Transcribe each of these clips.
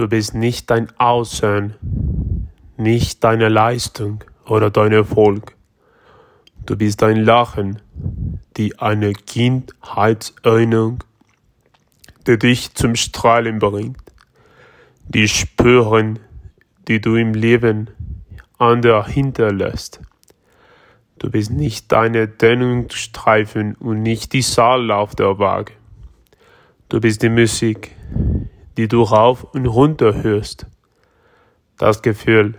Du bist nicht dein Aussehen, nicht deine Leistung oder dein Erfolg. Du bist dein Lachen, die eine Kindheitserinnerung, die dich zum Strahlen bringt. Die Spuren, die du im Leben anderer hinterlässt. Du bist nicht deine Dehnungsstreifen und nicht die Saal auf der Waage. Du bist die Musik, die du rauf und runter hörst. Das Gefühl,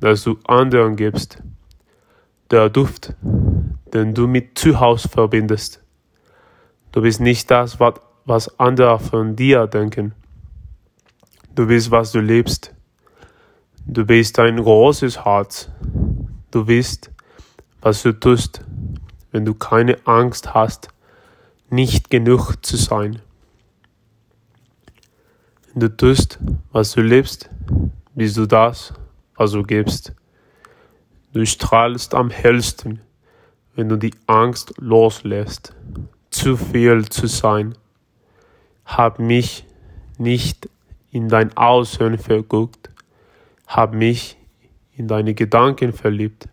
das du anderen gibst. Der Duft, den du mit Zuhause verbindest. Du bist nicht das, was andere von dir denken. Du bist, was du lebst. Du bist ein großes Herz. Du bist, was du tust, wenn du keine Angst hast, nicht genug zu sein. Du tust, was du lebst, bist du das, was du gibst. Du strahlst am hellsten, wenn du die Angst loslässt, zu viel zu sein. Hab mich nicht in dein Aussehen verguckt, hab mich in deine Gedanken verliebt.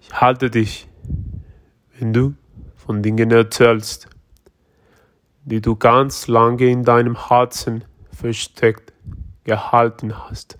Ich halte dich, wenn du von Dingen erzählst, die du ganz lange in deinem Herzen versteckt gehalten hast.